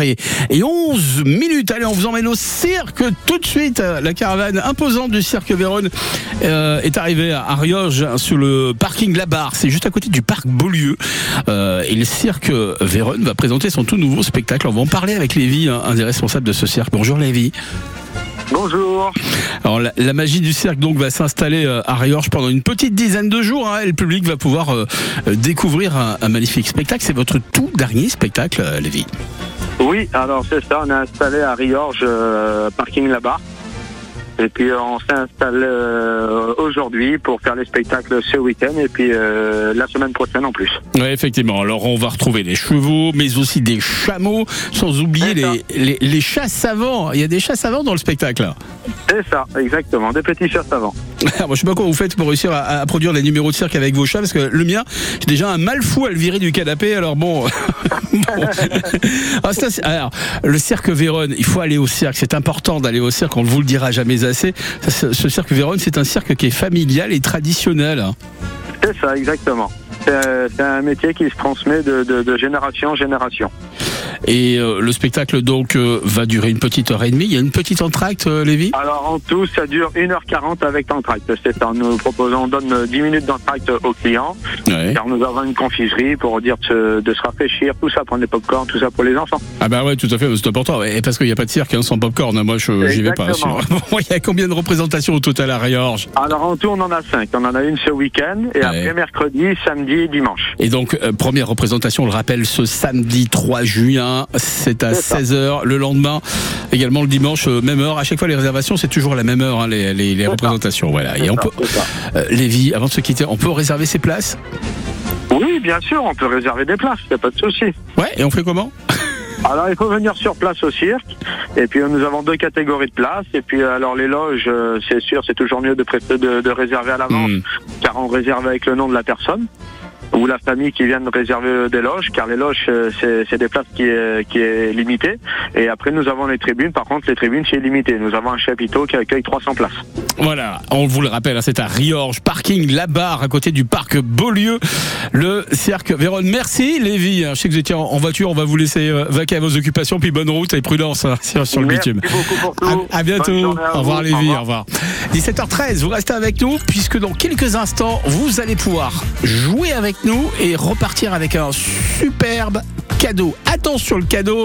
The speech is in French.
Et, et 11 minutes, allez, on vous emmène au cirque tout de suite. La caravane imposante du cirque Vérone euh, est arrivée à Rioge sur le parking La Barre. C'est juste à côté du parc Beaulieu. Euh, et le cirque Vérone va présenter son tout nouveau spectacle. On va en parler avec Lévi, un, des responsables de ce cirque. Bonjour Lévi. Bonjour. Alors la, la magie du cirque donc va s'installer euh, à Riorges pendant une petite dizaine de jours hein, et le public va pouvoir euh, découvrir un, un magnifique spectacle. C'est votre tout dernier spectacle, Lévi. Oui, alors c'est ça, on est installé à Riorges, euh, parking là-bas. Et puis euh, on s'est installé euh, aujourd'hui pour faire les spectacles ce week-end et puis euh, la semaine prochaine en plus. Oui, effectivement. Alors, on va retrouver des chevaux, mais aussi des chameaux, sans oublier les, les, les chats savants. Il y a des chats savants dans le spectacle. là. C'est ça, exactement, des petits chats savants. Moi, je sais pas comment vous faites pour réussir à, produire des numéros de cirque avec vos chats, parce que le mien, j'ai déjà un mal fou à le virer du canapé. Alors bon, bon. Ah, alors, le cirque Vérone, il faut aller au cirque. C'est important d'aller au cirque. On ne vous le dira jamais assez. Ce ce cirque Vérone, c'est un cirque qui est familial et traditionnel. C'est ça, exactement. C'est un métier qui se transmet de, de- de génération en génération. Et euh, le spectacle donc euh, va durer une petite heure et demie. Il y a une petite entracte, euh, Lévi? Alors en tout, ça dure 1h40 avec l'entracte. C'est ça, nous proposons, on donne 10 minutes d'entracte aux clients. Ouais. Car nous avons une confiserie pour dire de se, de se rafraîchir, tout ça, prendre des pop-corn, tout ça pour les enfants. Ah bah ouais, tout à fait, c'est important. Ouais, parce qu'il n'y a pas de cirque hein, sans popcorn. hein. Moi, je j'y vais pas. Bon, Il y a combien de représentations au total à Riorges Alors en tout, on en a cinq. On en a une ce week-end, et Ouais. après mercredi, samedi et dimanche. Et donc, euh, première représentation, on le rappelle, ce samedi 3 juin, c'est à C'est ça. 16h. Le lendemain, également le dimanche, euh, même heure. À chaque fois, les réservations, c'est toujours la même heure, hein, les, les- les ça. représentations. Voilà. Et on peut, euh, Lévi, avant de se quitter, on peut réserver ses places? Oui, bien sûr, on peut réserver des places, il a pas de souci. Ouais, et on fait comment? Alors il faut venir sur place au cirque, et puis nous avons deux catégories de places, et puis alors les loges, c'est sûr, c'est toujours mieux de, de, de réserver à l'avance, Hmm. car on réserve avec le nom de la personne ou la famille qui vient de réserver des loges, car les loges, euh, c'est des places qui est, qui est limitée. Et après, nous avons les tribunes. Par contre, les tribunes, c'est limité. Nous avons un chapiteau qui accueille 300 places. Voilà, on vous le rappelle, hein, c'est à Riorges, parking La Barre, à côté du parc Beaulieu, le cirque Vérone. Merci Lévi, je sais que vous étiez en voiture, on va vous laisser euh, vaquer à vos occupations, puis bonne route et prudence hein, sur, sur le Merci bitume. À, à bientôt. À Au revoir. Lévi, Au revoir. revoir. 17h13, vous restez avec nous puisque dans quelques instants, vous allez pouvoir jouer avec nous et repartir avec un superbe cadeau. Attention le cadeau.